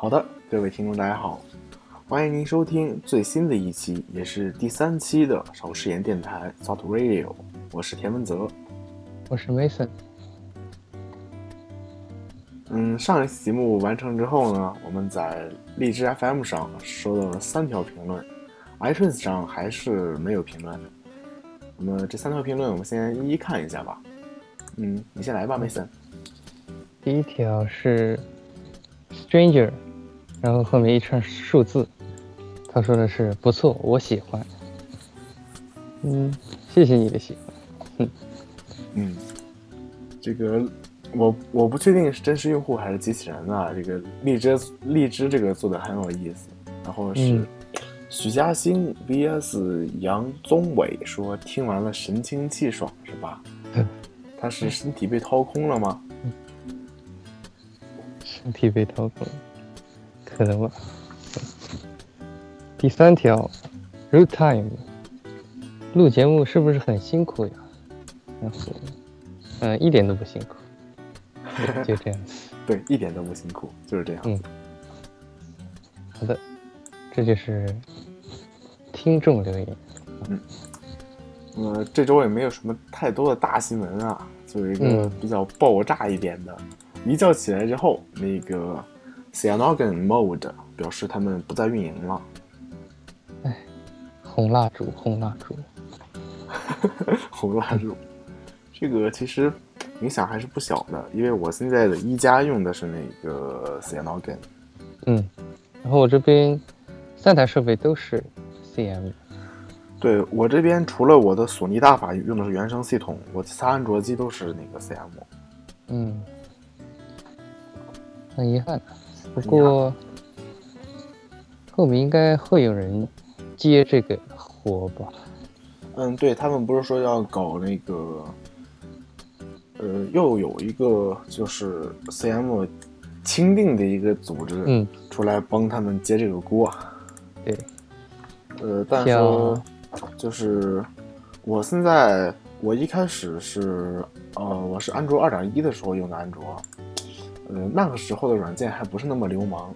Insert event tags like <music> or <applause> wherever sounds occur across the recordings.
好的，各位听众，大家好，欢迎您收听最新的一期，也是第三期的少食言电台 Thought Radio，我是田文泽。我是 Mason。嗯，上一期节目完成之后呢，我们在荔枝 FM 上收到了三条评论，iTunes 上还是没有评论。那么这三条评论，我们先一一看一下吧。嗯，你先来吧，Mason。第一条是 Stranger，然后后面一串数字，他说的是不错，我喜欢。嗯，谢谢你的喜欢。嗯，这个我我不确定是真实用户还是机器人啊。这个荔枝荔枝这个做的很有意思。然后是嗯许嘉欣 VS 杨宗纬说听完了神清气爽是吧？<laughs> 他是身体被掏空了吗？身体被掏空，可能吧。第三条，Root Time，录节目是不是很辛苦呀？然后，嗯、一点都不辛苦，就这样子。<laughs> 对，一点都不辛苦，就是这样。嗯好的，这就是听众留言。那么这周也没有什么太多的大新闻啊，就是一个嗯比较爆炸一点的。一觉起来之后，那个 Cyanogen Mode 表示他们不再运营了。哎红蜡烛，红蜡烛。<laughs> 红蜡烛，这个其实影响还是不小的，因为我现在的一加用的是那个 Cyanogen。嗯，然后我这边三台设备都是 CM。对我这边除了我的索尼大法用的是原生系统，我其他安卓机都是那个 CM。嗯，很遗憾，不过后面应该会有人接这个活吧？嗯，对他们不是说要搞那个，呃，又有一个就是 CM 钦定的一个组织，嗯，出来帮他们接这个锅。对，呃，但是说就是我现在我一开始是呃我是安卓二点一的时候用的安卓，呃那个时候的软件还不是那么流氓，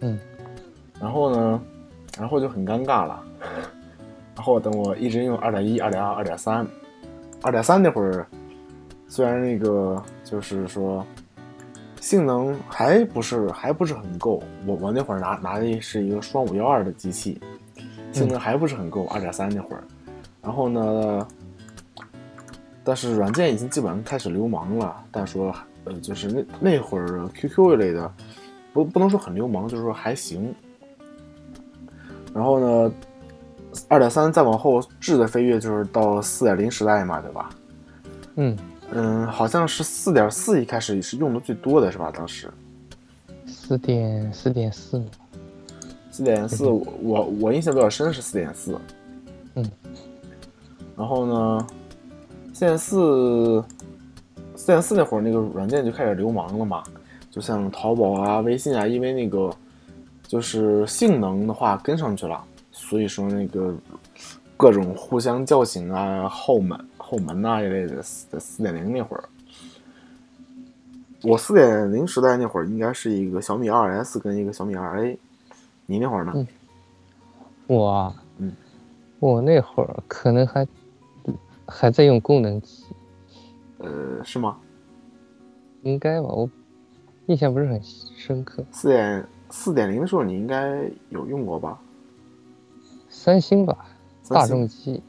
嗯，然后呢，然后就很尴尬了，<laughs> 然后等我一直用二点一、二点二、二点三，二点三那会儿，虽然那个就是说性能还不是还不是很够，我我那会儿拿拿的是一个双五幺二的机器，性能还不是很够，二点三那会儿，然后呢，但是软件已经基本上开始流氓了，但说呃就是那那会儿 QQ 一类的，不不能说很流氓，就是说还行。然后呢，二点三再往后质的飞跃就是到四点零时代嘛，对吧？嗯，嗯，好像是四点四一开始是用的最多的是吧？当时四点四点四，四点四，我我我印象比较深是四点四。嗯，然后呢，四点四，四点四那会儿那个软件就开始流氓了嘛，就像淘宝啊、微信啊，因为那个就是性能的话跟上去了，所以说那个各种互相叫醒啊、后门后门呐、一类的，四四点零那会儿。我四点零时代那会儿应该是一个小米二 S 跟一个小米二 A，你那会儿呢？嗯我啊，嗯，我那会儿可能还还在用功能机，呃，是吗？应该吧？我印象不是很深刻。四点四点零的时候你应该有用过吧？三星吧，星众机，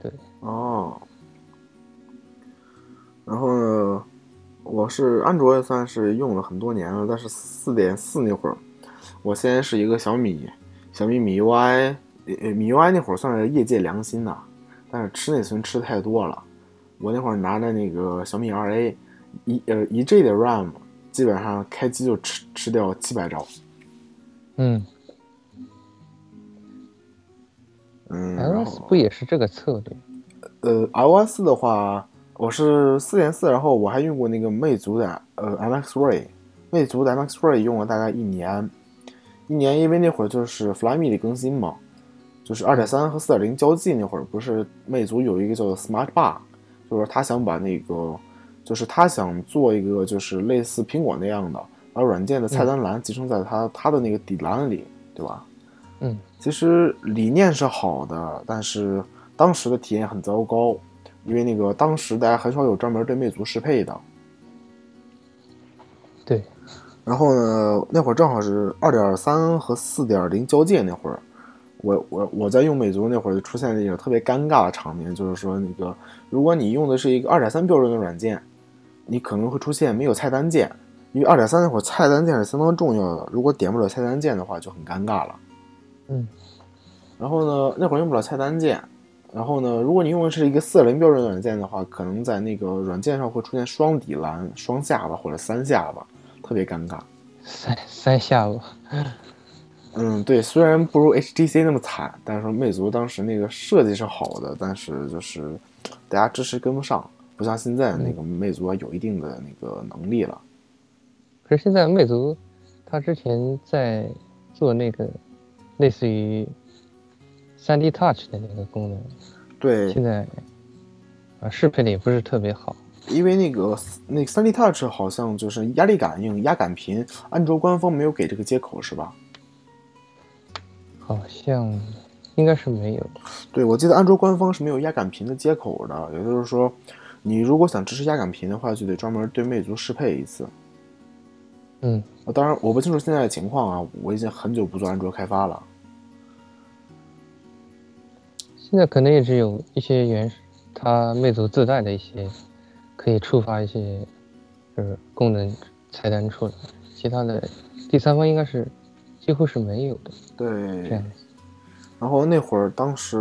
对，哦。然后呢，我是安卓也算是用了很多年了，但是四点四那会儿，我先是一个小米小米米 UI，呃米 UI 那会儿算是业界良心的，但是吃内存吃的太多了。我那会儿拿着那个小米二 A，一呃一 G 的 RAM，基本上开机就吃吃掉七百兆。嗯嗯，然，iOS 不也是这个策略？呃，iOS 的话，我是四点四，然后我还用过那个魅族的呃 MX Ray，魅族的 MX Ray 用了大概一年，一年，因为那会儿就是 Flyme 的更新嘛，就是二点三和四点零交际那会儿，不是魅族有一个叫做 Smart Bar，就是他想把那个，就是他想做一个就是类似苹果那样的，把软件的菜单栏集成在他他的那个底栏里，对吧？嗯，其实理念是好的，但是当时的体验很糟糕，因为那个当时大家很少有专门对魅族适配的。对，然后呢，那会儿正好是二点三和四点零交界那会儿，我我我在用美族那会儿就出现了一个特别尴尬的场面，就是说那个如果你用的是一个二点三标准的软件，你可能会出现没有菜单键，因为二点三那会儿菜单键是相当重要的，如果点不了菜单键的话就很尴尬了。嗯，然后呢，那会儿用不了菜单键，然后呢，如果你用的是一个四点零标准的软件的话，可能在那个软件上会出现双底栏、双下巴或者三下巴，特别尴尬。三三下巴，嗯，对，虽然不如 HTC 那么惨，但是说魅族当时那个设计是好的，但是就是大家支持跟不上，不像现在那个魅族啊有一定的那个能力了。可是现在魅族，它之前在做那个类似于 3D Touch 的那个功能，对，现在啊适配的也不是特别好。因为那个那个 3D Touch 好像就是压力感应、压感频，安卓官方没有给这个接口是吧？好像应该是没有。对，我记得安卓官方是没有压感屏的接口的，也就是说，你如果想支持压感屏的话，就得专门对魅族适配一次。嗯，啊，当然我不清楚现在的情况啊，我已经很久不做安卓开发了。现在可能也只有一些原始，它魅族自带的一些可以触发一些就是功能菜单出来，其他的第三方应该是几乎是没有的。这对样，然后那会儿当时，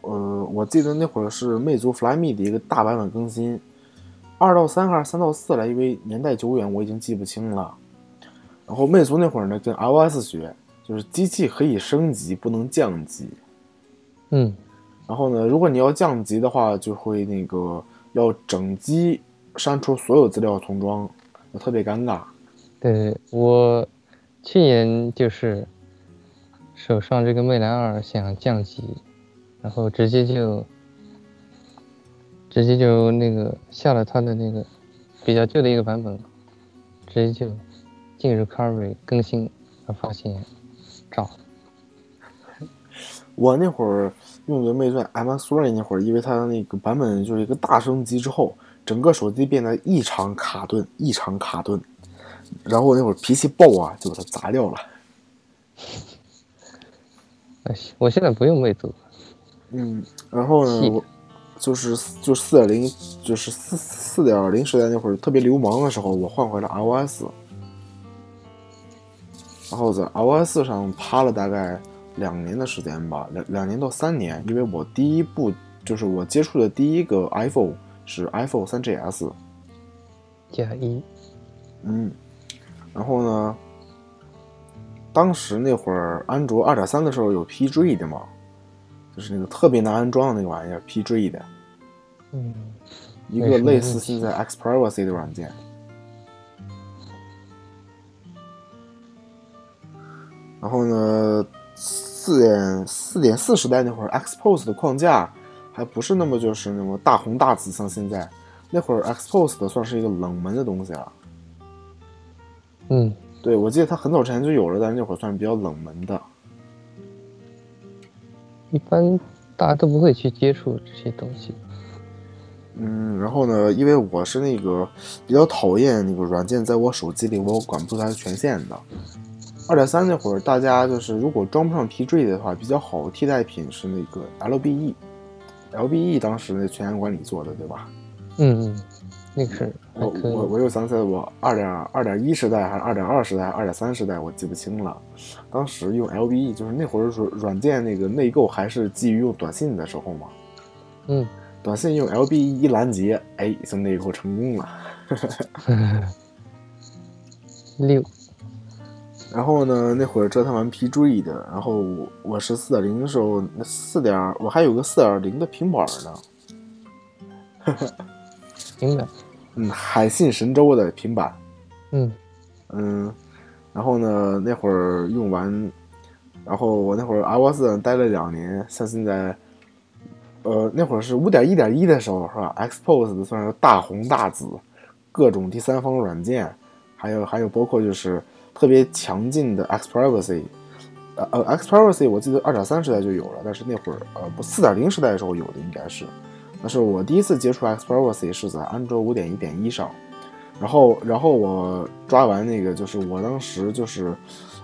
呃，我记得那会儿是魅族 Flyme 的一个大版本更新，二到三还是三到四来，因为年代久远，我已经记不清了。然后魅族那会儿呢，跟 iOS 学，就是机器可以升级，不能降级。嗯，然后呢，如果你要降级的话，就会那个要整机删除所有资料重装，就特别尴尬。对对，我去年就是手上这个魅蓝二想降级，然后直接就直接就那个下了它的那个比较旧的一个版本，直接就进入 Recovery 更新，发现炸。<laughs> 我那会儿用的魅钻 M3 那会儿，因为它的那个版本就是一个大升级之后，整个手机变得异常卡顿，异常卡顿。然后我那会儿脾气爆啊，就把它砸掉了。哎，我现在不用魅族，嗯，然后呢，我就是就四点零，就是四四点零时代那会儿特别流氓的时候，我换回了 iOS，然后在 iOS 上趴了大概两年的时间吧，两两年到三年，因为我第一部就是我接触的第一个 iPhone 是 iPhone 三 GS，加一，嗯，然后呢，当时那会儿安卓二点三的时候有 PG 的嘛，就是那个特别难安装的那个玩意儿 PG 的。嗯，一个类似现在 X Privacy 的软件。然后呢，四点四点四时代那会儿，Xpose 的框架还不是那么就是那么大红大紫，像现在。那会儿 Xpose 的算是一个冷门的东西了。嗯，对，我记得它很早之前就有了，但是那会儿算是比较冷门的。一般大家都不会去接触这些东西。嗯，然后呢，因为我是那个比较讨厌那个软件在我手机里我管不住它的权限的。二点三那会儿，大家就是如果装不上 PG 的话，比较好的替代品是那个 LBE。LBE 当时那权限管理做的，对吧？嗯嗯，那个是我。我我又想起来，我二点二点一时代还是二点二时代，二点三时代我记不清了。当时用 LBE，就是那会儿软软件那个内购还是基于用短信的时候嘛。嗯，短信用 LBE 一拦截，哎，就内购成功了。<laughs> 六，然后呢，那会儿折腾完 PG 的，然后我我是四点零的时候，那四点我还有个四点零的平板呢，<laughs> 明白。嗯，海信神州的平板，嗯嗯，然后呢，那会儿用完，然后我那会儿 iOS 上待了两年，像现在，呃，那会儿是五点一点一的时候是吧？Xpose 的算是大红大紫，各种第三方软件，还有还有包括就是特别强劲的 Xprivacy，呃呃 Xprivacy 我记得二点三时代就有了，但是那会儿呃不四点零时代的时候有的应该是，但是我第一次接触 Xprivacy 是在安卓五点一点一上，然后然后我抓完那个就是我当时就是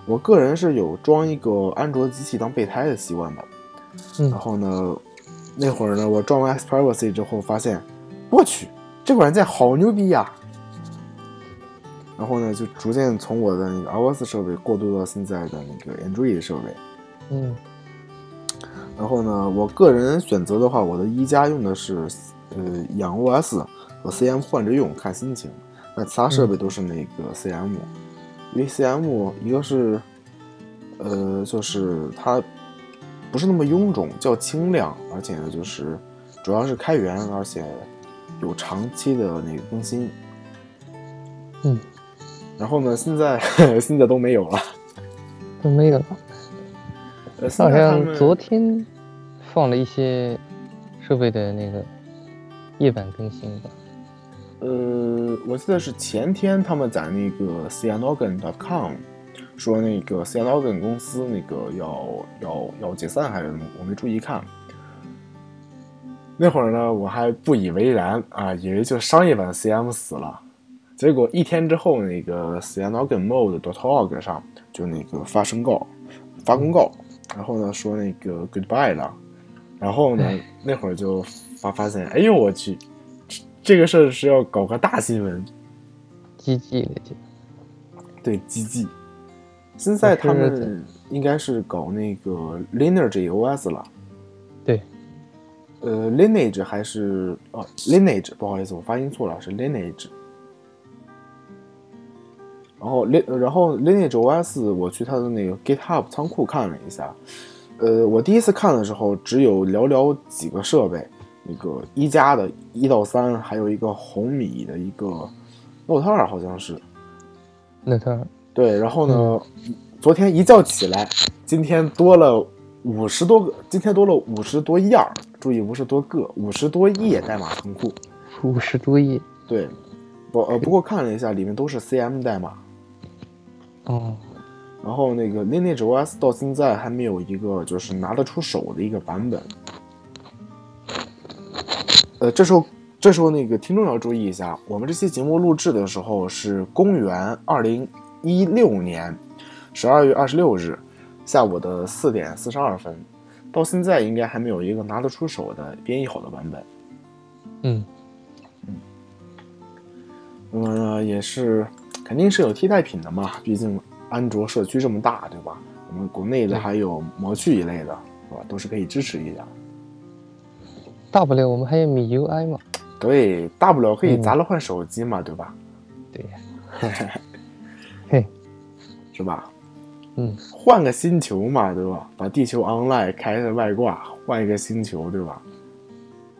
我个人是有装一个安卓机器当备胎的习惯的，嗯然后呢，那会儿呢，我装完 Xprivacy 之后发现，我去，这个软件好牛逼呀！然后呢，就逐渐从我的那个 iOS 设备过渡到现在的那个 Android 设备。嗯然后呢，我个人选择的话，我的一加用的是呃养 OS 和 CM 换着用，看心情。那其他设备都是那个 CM，、因为 CM 一个是呃就是它不是那么臃肿，较轻量，而且呢就是主要是开源，而且有长期的那个更新。嗯，然后呢，现在 <laughs> 现在都没有了。都没有了。好像昨天放了一些设备的那个夜版更新吧。呃，我记得是前天他们在那个 cyanogen.com 说那个 cyanogen 公司那个要要要解散还是什么，我没注意看。那会儿呢，我还不以为然啊，以为就商业版 CM 死了。结果一天之后，那个 cyanogenmode.org 上就那个发声告发公告，然后呢说那个 goodbye 了，然后呢唉那会儿就发发现，哎呦我去，这这个事儿是要搞个大新闻，GG 了就。对 GG。现在他们应该是搞那个 Lineage OS 了，对，呃，Lineage 还是哦 Lineage，不好意思，我发音错了，是 Lineage。然后 Lin，然后 Lineage OS，我去它的那个 GitHub 仓库看了一下，呃，我第一次看的时候只有寥寥几个设备，那个一加的一到三，还有一个红米的一个 Note 二，好像是。，Note 二对，然后呢，昨天一觉起来，今天多了五十多个，今天多了五十多页儿，注意五十多个，五十多页代码仓库。五十多页。对，不呃，不过看了一下，里面都是 CM 代码。哦，然后那个 Lineage OS 到现在还没有一个就是拿得出手的一个版本。呃，这时候这时候那个听众要注意一下，我们这期节目录制的时候是公元二零一六年十二月二十六日下午的四点四十二分，到现在应该还没有一个拿得出手的编译好的版本。嗯嗯，那么呢，也是肯定是有替代品的嘛，毕竟安卓社区这么大，对吧？我们国内的还有模具一类的，是吧？都是可以支持一下。大不了我们还有米 UI 嘛。对，大不了可以嗯砸了换手机嘛，对吧？对呀。<laughs> 嘿，是吧？嗯，换个星球嘛，对吧？把地球 online 开个外挂，换一个星球，对吧？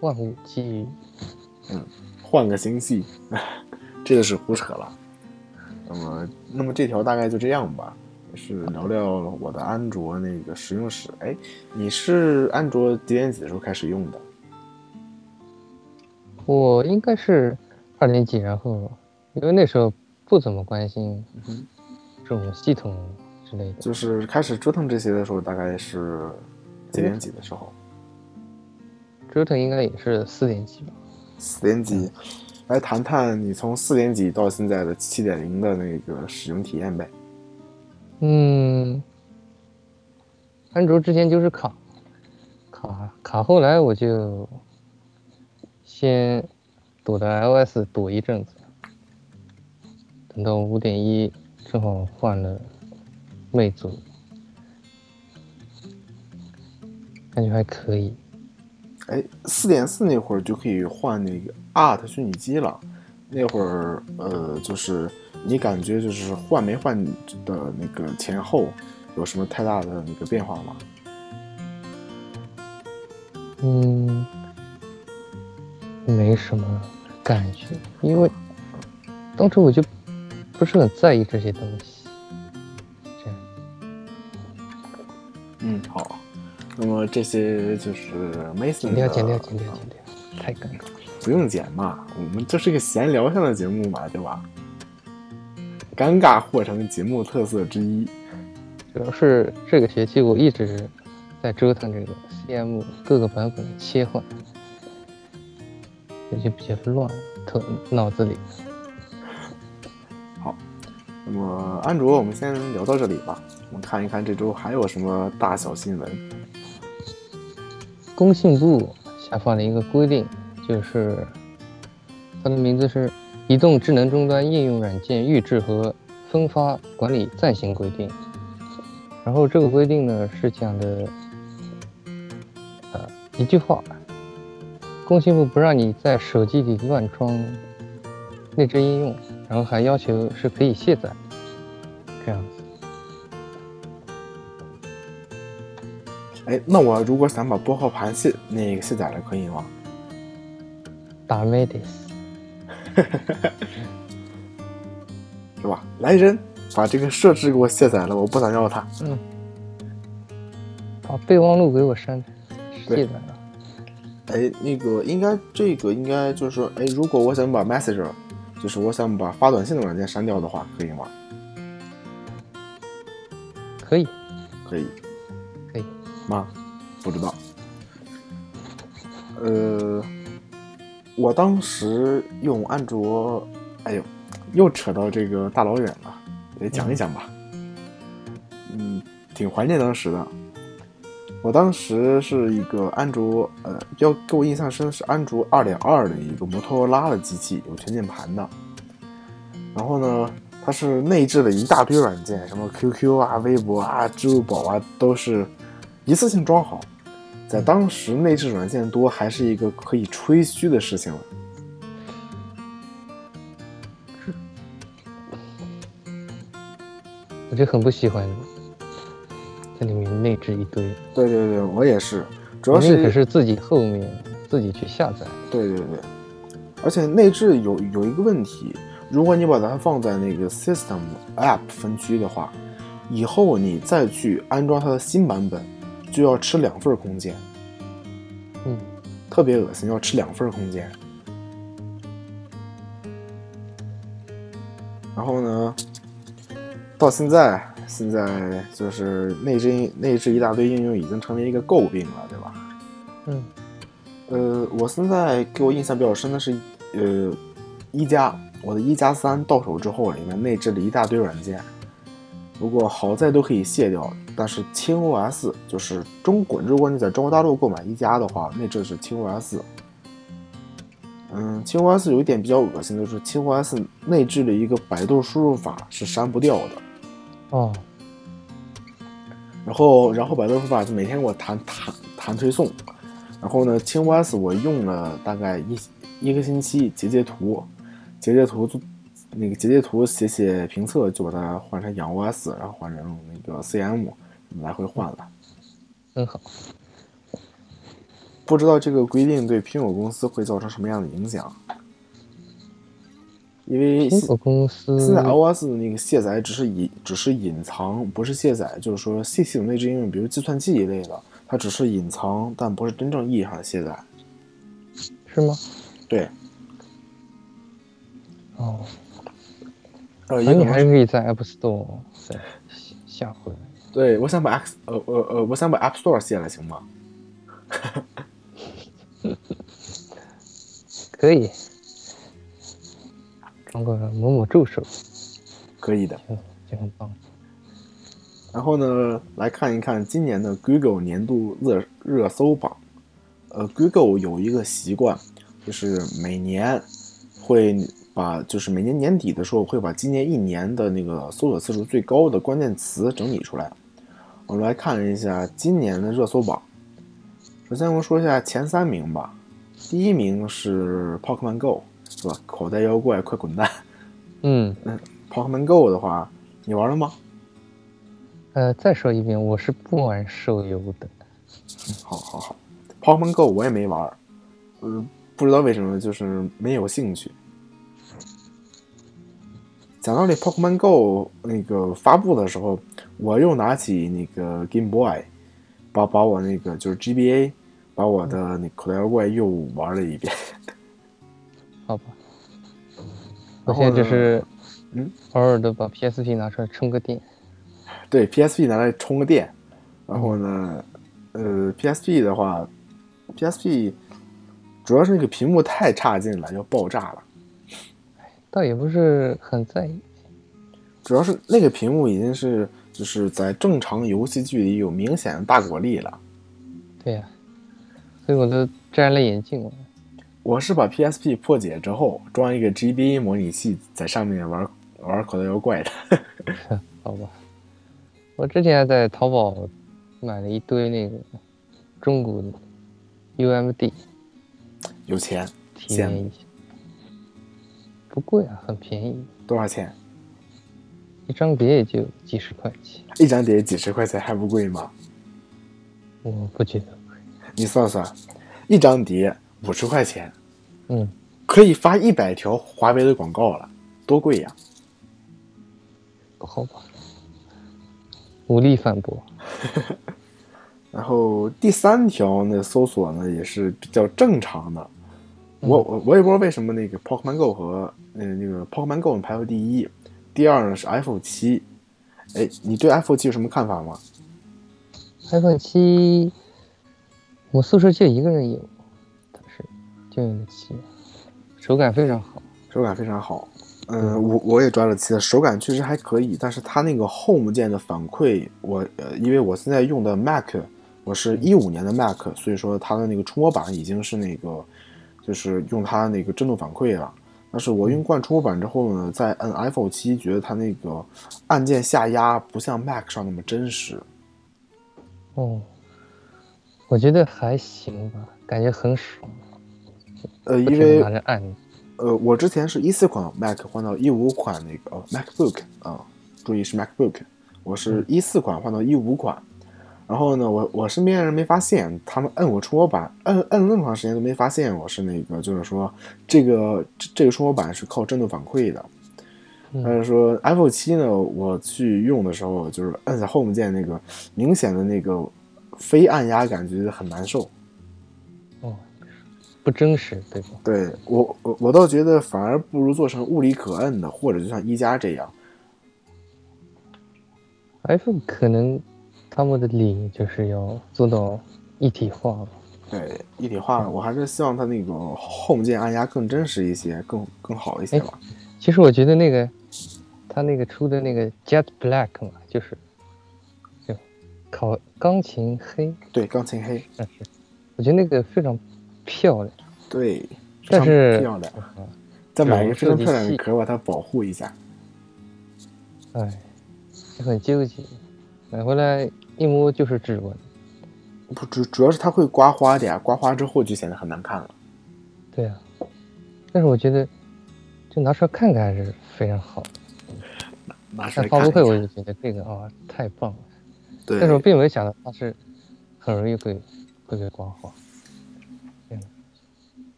万物基于换个星系，<laughs> 这就是胡扯了。那么，那么这条大概就这样吧，也是聊聊我的安卓那个使用史。哎，你是安卓几点几的时候开始用的？我应该是二年级，然后因为那时候不怎么关心这种系统之类的，就是开始折腾这些的时候，大概是几点几的时候？折腾应该也是四年级吧。四点几？来谈谈你从四点几到现在的七点零的那个使用体验呗。嗯，安卓之前就是卡，卡卡，后来我就先躲在 iOS 躲一阵子，等到五点一正好换了魅族，感觉还可以。哎，四点四那会儿就可以换那个 Art 虚拟机了。那会儿，呃，就是你感觉就是换没换的那个前后有什么太大的那个变化吗？嗯，没什么感觉，因为当初我就不是很在意这些东西。这样，嗯，好。那么这些就是 Mason 剪掉，的剪掉，剪掉，剪掉，太尴尬。不用剪嘛，我们这是个闲聊向的节目嘛，对吧？尴尬或成节目特色之一。主要是这个学期我一直在折腾这个 CM 各个版本的切换，有些比较乱，特脑子里。好，那么安卓我们先聊到这里吧。我们看一看这周还有什么大小新闻。工信部下发了一个规定，就是它的名字是《移动智能终端应用软件预制和分发管理暂行规定》。然后这个规定呢是讲的，呃，一句话，工信部不让你在手机里乱装内置应用，然后还要求是可以卸载，这样子。哎，那我如果想把拨号盘卸那个卸载了，可以吗？打 Medis，<laughs> 是吧？来人，把这个设置给我卸载了，我不想要它。嗯，把备忘录给我删对卸载了。哎，那个应该这个应该就是说，哎，如果我想把 Messenger，就是我想把发短信的软件删掉的话，可以吗？可以，可以可以。吗？不知道。呃，我当时用安卓，哎呦，又扯到这个大老远了，得讲一讲吧。嗯，挺怀念当时的。我当时是一个安卓，呃，比较给我印象深是安卓二点二的一个摩托罗拉的机器，有全键盘的。然后呢，它是内置了一大堆软件，什么 QQ 啊、微博啊、支付宝啊，都是一次性装好。在当时，内置软件多还是一个可以吹嘘的事情了。<laughs> 我就很不喜欢在里面内置一堆，对对对，我也是，主要那可是是自己后面自己去下载。对对对，而且内置有有一个问题，如果你把它放在那个 System App 分区的话，以后你再去安装它的新版本，就要吃两份空间，嗯，特别恶心，要吃两份空间。然后呢，到现在，现在就是内置内置一大堆应用，已经成为一个诟病了，对吧？嗯，呃，我现在给我印象比较深的是，呃，一加，我的一加三到手之后，里面内置了一大堆软件，不过好在都可以卸掉。但是轻 OS 就是中国，如果你在中国大陆购买一加的话，内置的是轻 OS。嗯，轻 OS 有一点比较恶心的是，轻 OS 内置了一个百度输入法是删不掉的。哦，然后，然后百度输入法就每天给我弹弹弹推送，然后呢，轻 OS 我用了大概一一个星期，截截图，截截图就那个截截图写写评测，就把它换成养 OS，然后换成那个 CM，来回换了。很好。不知道这个规定对苹果公司会造成什么样的影响？因为苹果公司现在 iOS 的那个卸载只是隐只是隐藏，不是卸载，就是说系系统内置应用，比如计算机一类的，它只是隐藏，但不是真正意义上的卸载。是吗？对，哦，呃，那你也可能是还可以在 App Store 下下回来。对我想把 X 呃呃呃，我想把 App Store 卸了，行吗？<laughs> 可以，装个某某助手可以的。就就很棒。然后呢，来看一看今年的 Google 年度热热搜榜。呃，Google 有一个习惯，就是每年会把，就是每年年底的时候会把今年一年的那个搜索次数最高的关键词整理出来。我们来看一下今年的热搜榜。首先我们说一下前三名吧。第一名是 Pokemon Go，是吧？口袋妖怪快滚蛋嗯！<laughs> Pokemon Go 的话，你玩了吗？呃，再说一遍，我是不玩手游的。好好好，Pokemon Go 我也没玩嗯，呃，不知道为什么就是没有兴趣。讲道理，Pokemon Go 那个发布的时候，我又拿起那个 Game Boy，把把我那个就是 GBA，把我的那口袋妖怪又玩了一遍。<laughs> 好吧，我现在就是嗯，偶尔的把 PSP 拿出来充个电。对，PSP 拿来充个电，然后呢，呃，PSP 的话，PSP 主要是那个屏幕太差劲了，要爆炸了。倒也不是很在意，主要是那个屏幕已经是就是在正常游戏距离有明显的大果粒了。对呀、所以我都摘了眼镜了。我是把 PSP 破解之后，装一个 GBA 模拟器在上面玩玩口袋妖怪的。<laughs> 好吧，我之前在淘宝买了一堆那个中古的 UMD 有钱，体验一下，不贵啊，很便宜，多少钱？一张碟也就几十块钱，一张碟几十块钱还不贵吗？我不觉得贵。你算算，一张碟五十块钱，嗯，可以发一百条华为的广告了，多贵呀！不好吧，无力反驳。<laughs> 然后第三条那，搜索呢也是比较正常的。我我我也不知道为什么那个 Pokemon Go 和呃那个 Pokemon Go 排到第一，第二呢是 iPhone 七。哎，你对 iPhone 七有什么看法吗？iPhone 七，我宿舍就一个人有，但是就用的七，手感非常好。手感非常好。嗯，我我也抓了七了，手感确实还可以，但是它那个 Home 键的反馈，我呃，因为我现在用的 Mac，我是一五年的 Mac，所以说它的那个触摸板已经是那个，就是用它那个震动反馈了。但是我用惯触摸板之后呢，在摁 iPhone 七，觉得它那个按键下压不像 Mac 上那么真实。哦，我觉得还行吧，感觉很爽，呃，因为拿着按。呃，我之前是一四款 Mac 换到一五款那个、哦、MacBook 啊、注意是 MacBook，我是一四款换到一五款，然后呢，我我身边人没发现，他们摁我触摸板，摁摁了那么长时间都没发现我是那个，就是说这个这这个触摸板是靠震动反馈的。嗯但是说 iPhone 七呢，我去用的时候，就是摁下 Home 键那个明显的那个非按压感觉很难受。哦，不真实，对吧？对我我我倒觉得反而不如做成物理可摁的，或者就像一加这样。iPhone 可能他们的理就是要做到一体化吧。对一体化，我还是希望它那个 Home 键按压更真实一些，更更好一些吧。其实我觉得那个他那个出的那个 Jet Black 嘛，就是就考钢琴黑，对，钢琴黑，但是我觉得那个非常漂亮。对，但是漂亮。啊再买一个非常漂亮的壳把它保护一下。哎，就很纠结，买回来一摸就是指纹。不主主要是它会刮花的呀，刮花之后就显得很难看了。对啊，但是我觉得就拿出来看看还是非常好的。拿出在发布会。我就觉得这个啊、太棒了，对，但是我并没有想到它是很容易会会被刮花。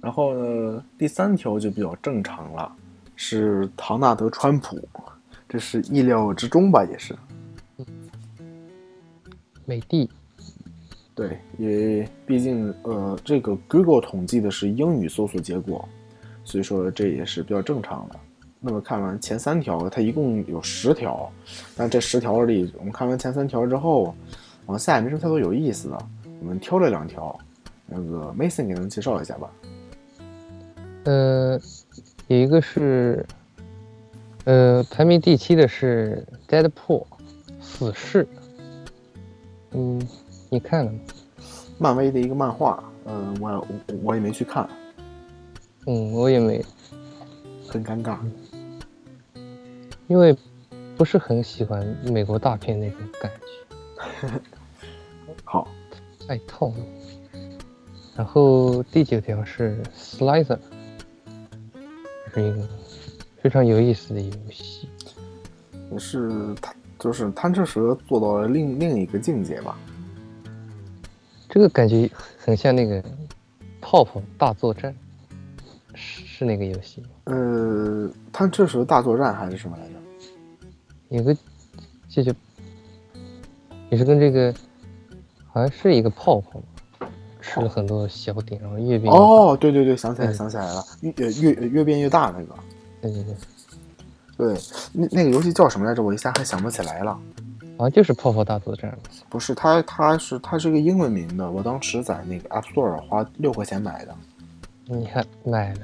然后呢，第三条就比较正常了，是唐纳德·川普，这是意料之中吧，也是。美的对，因为毕竟呃，这个 Google 统计的是英语搜索结果，所以说这也是比较正常的。那么看完前三条，它一共有十条，但这十条里，我们看完前三条之后，往下也没什么太多有意思的，我们挑了两条，那个 Mason 给咱们介绍一下吧。呃，有一个是，呃，排名第七的是 Deadpool 死侍。嗯，你看了吗？漫威的一个漫画，嗯、我我我也没去看，嗯，我也没，很尴尬。因为不是很喜欢美国大片那种感觉，<laughs> 好，太套路。然后第九条是 Slicer，是一个非常有意思的游戏。也是它就是贪吃蛇做到了另另一个境界吧。这个感觉很像那个泡泡大作战，是是那个游戏吗？呃，贪吃蛇大作战还是什么来着？有个这就也是跟这个好像是一个泡泡吧，吃了很多小点，然后越变越大，哦，对对对，想起来嗯想起来了，越越越越变越大那个。对对对，对，那那个游戏叫什么来着？我一下还想不起来了。好像就是泡泡大作战。不是，它它是它是个英文名的。我当时在那个 App Store 花六块钱买的。你看买了。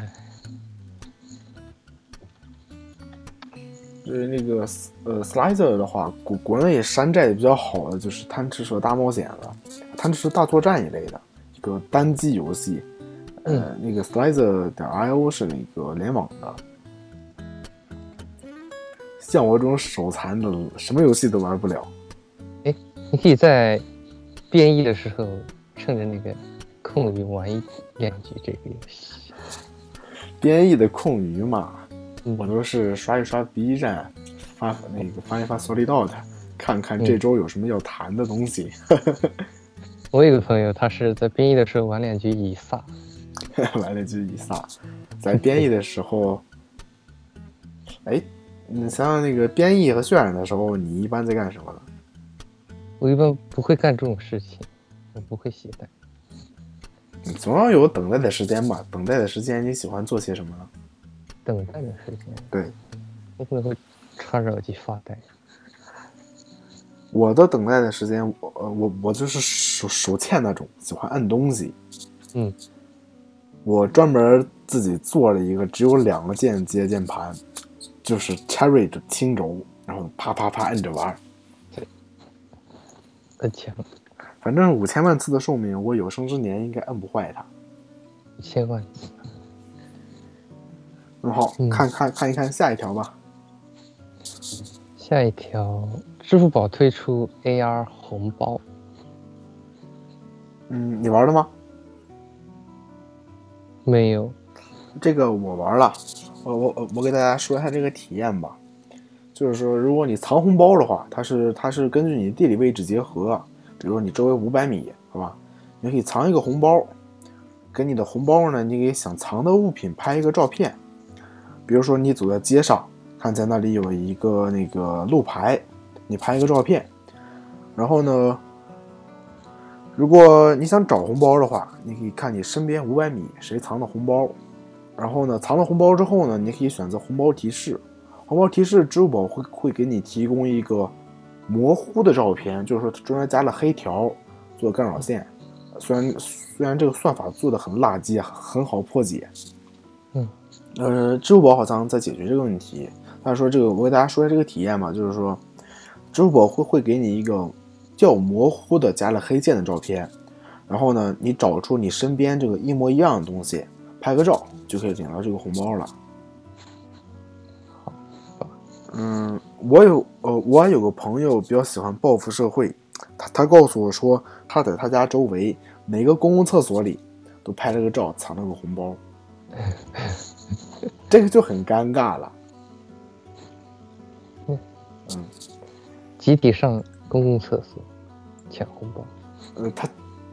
就是那个呃，Slider 的话，国国内山寨的比较好的就是《贪吃蛇大冒险》了，《贪吃蛇大作战》一类的一个单机游戏。呃，那个 Slider 点 io 是那个联网的。像我这种手残的，什么游戏都玩不了。哎，你可以在编译的时候，趁着那个空余玩一两局这个游戏。编译的空余嘛。我都是刷一刷 B 站，发那个发一发 Solidot，看看这周有什么要谈的东西。我有个朋友，他是在编译的时候玩两局以撒，<laughs> 玩两局以撒，在编译的时候，哎，你想想那个编译和渲染的时候，你一般在干什么呢？我一般不会干这种事情，我不会携带。你总要有等待的时间吧？等待的时间，你喜欢做些什么呢？等待的时间，对，我可能会插着耳机发呆。我的等待的时间，我我我就是手手欠那种，喜欢按东西。嗯，我专门自己做了一个只有两个键接键盘，就是 Cherry 的轻轴，然后啪啪啪摁着玩。对，很强。反正五千万次的寿命，我有生之年应该摁不坏它。一千万。很好看，看看一看下一条吧。下一条，支付宝推出 AR 红包。嗯，你玩了吗？没有。这个我玩了，我我我给大家说一下这个体验吧。就是说，如果你藏红包的话，它是它是根据你地理位置结合，比如说你周围五百米，好吧，你可以藏一个红包，给你的红包呢，你给想藏的物品拍一个照片。比如说，你走在街上，看见那里有一个那个路牌，你拍一个照片。然后呢，如果你想找红包的话，你可以看你身边五百米谁藏的红包。然后呢，藏了红包之后呢，你可以选择红包提示。红包提示，支付宝会会给你提供一个模糊的照片，就是说中间加了黑条做干扰线。虽然虽然这个算法做的很垃圾，很好破解。嗯。呃，支付宝好像在解决这个问题。他说：“这个，我给大家说一下这个体验吧，就是说，支付宝会会给你一个较模糊的加了黑键的照片，然后呢，你找出你身边这个一模一样的东西，拍个照就可以领到这个红包了。”，嗯，我有呃，我有个朋友比较喜欢报复社会，他他告诉我说，他在他家周围每个公共厕所里都拍了个照，藏了个红包。<laughs> 这个就很尴尬了。嗯嗯，集体上公共厕所抢红包。嗯，他，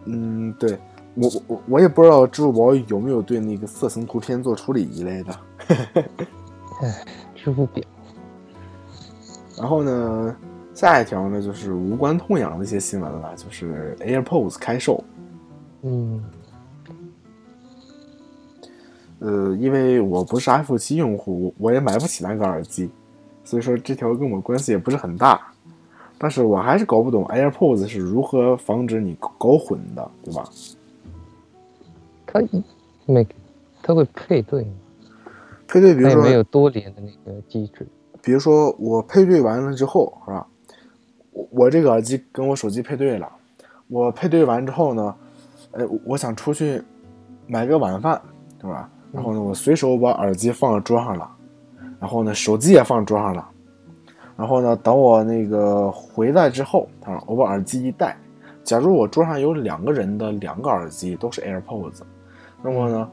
嗯，对我我我也不知道支付宝有没有对那个色情图片做处理一类的。<laughs> 哎，支付表。然后呢，下一条呢就是无关痛痒的一些新闻了，就是 AirPods 开售。嗯。呃，因为我不是 iPhone 七用户，我也买不起那个耳机，所以说这条跟我关系也不是很大。但是我还是搞不懂 AirPods 是如何防止你搞混的，对吧？它每，它会配对配对，比如说没有多连的那个机制。比如说我配对完了之后，是吧？我我这个耳机跟我手机配对了，我配对完之后呢，哎，我想出去买个晚饭，对吧？然后呢，我随手把耳机放在桌上了，然后呢，手机也放桌上了，然后呢，等我那个回来之后，啊，我把耳机一戴，假如我桌上有两个人的两个耳机都是 AirPods，那么呢，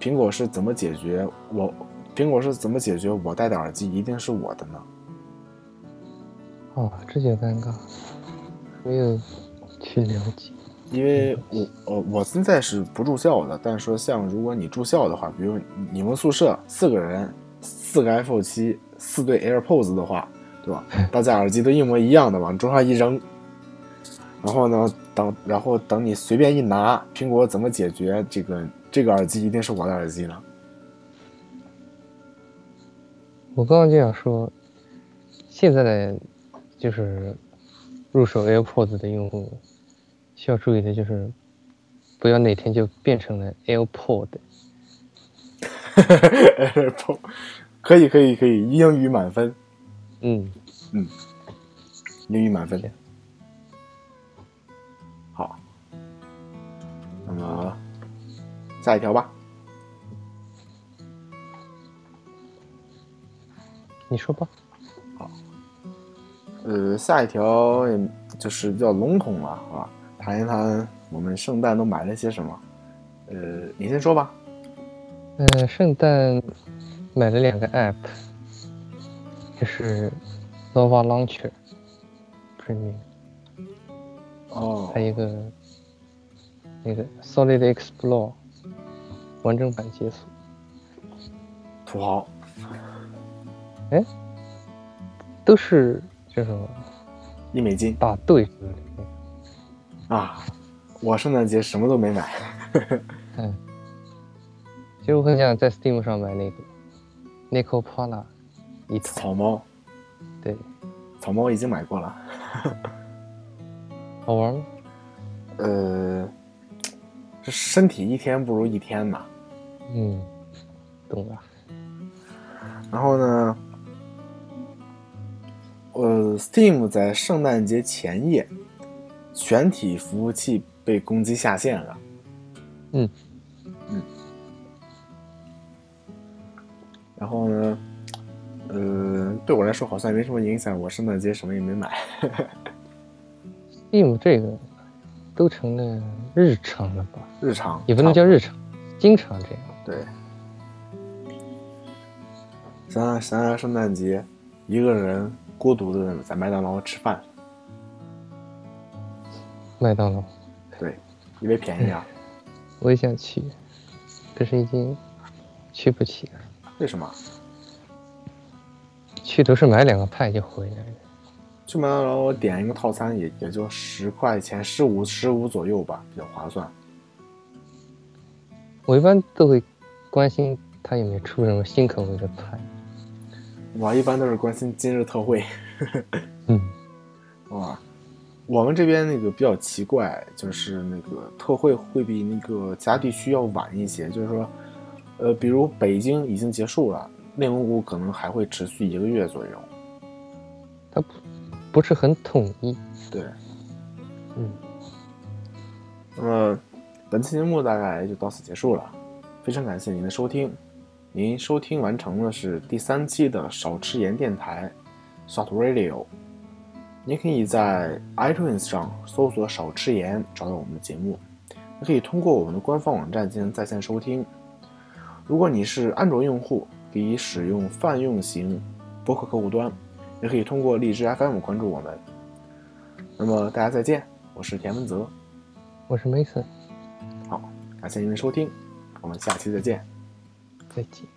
苹果是怎么解决我？苹果是怎么解决我戴的耳机一定是我的呢？哦，这就尴尬，没有去了解。因为我呃我现在是不住校的，但是说像如果你住校的话，比如你们宿舍四个人，四个 iPhone 七，四对 AirPods 的话，对吧？<laughs> 大家耳机都一模一样的往桌上一扔，然后呢，等然后等你随便一拿，苹果怎么解决这个这个耳机一定是我的耳机了？我刚刚就想说，现在的就是入手 AirPods 的用户需要注意的就是，不要哪天就变成了 AirPod。AirPod <laughs> 可以可以可以，英语满分，嗯嗯，英语满分下一条吧。你说吧。好呃，下一条也就是比较笼统了，好吧？谈一谈我们圣诞都买了些什么。呃，你先说吧。呃，圣诞买了两个 App，就是 Nova Launcher Premium，哦还有一个那个 Solid Explore 完整版解锁。土豪，哎都是这种一美金打对。啊！我圣诞节什么都没买。<laughs> 嗯，其实我很想在 Steam 上买那个 Nico p o l a 一套。草猫，对，草猫已经买过了。好玩吗？呃，这身体一天不如一天呐。嗯，懂了。然后呢，呃，Steam 在圣诞节前夜，全体服务器被攻击下线了。嗯嗯。然后呢，呃，对我来说好像没什么影响，我圣诞节什么也没买。Steam 这个都成了日常了吧？日常也不能叫日常，经常这样。对。想想想想圣诞节，一个人孤独的在麦当劳吃饭，麦当劳，对，因为便宜啊。我也想去，可是已经去不起了。为什么？去都是买两个派就回来了。去麦当劳我点一个套餐也也就十块钱，十五十五左右吧，比较划算。我一般都会关心他有没有出什么新口味的菜。我一般都是关心今日特惠。嗯，<laughs> 哇，我们这边那个比较奇怪，就是那个特惠会比那个其他地区要晚一些，就是说，呃，比如北京已经结束了，内蒙古可能还会持续一个月左右。它不不是很统一。对，嗯，那么本期节目大概就到此结束了，非常感谢您的收听。您收听完成的是第三期的少吃盐电台 Short Radio。您可以在 iTunes 上搜索“少吃盐”找到我们的节目，也可以通过我们的官方网站进行在线收听。如果你是安卓用户，可以使用泛用型播客客户端，也可以通过荔枝 FM 关注我们。那么大家再见，我是田文泽。我是 Mason，好，感谢您的收听，我们下期再见。再见。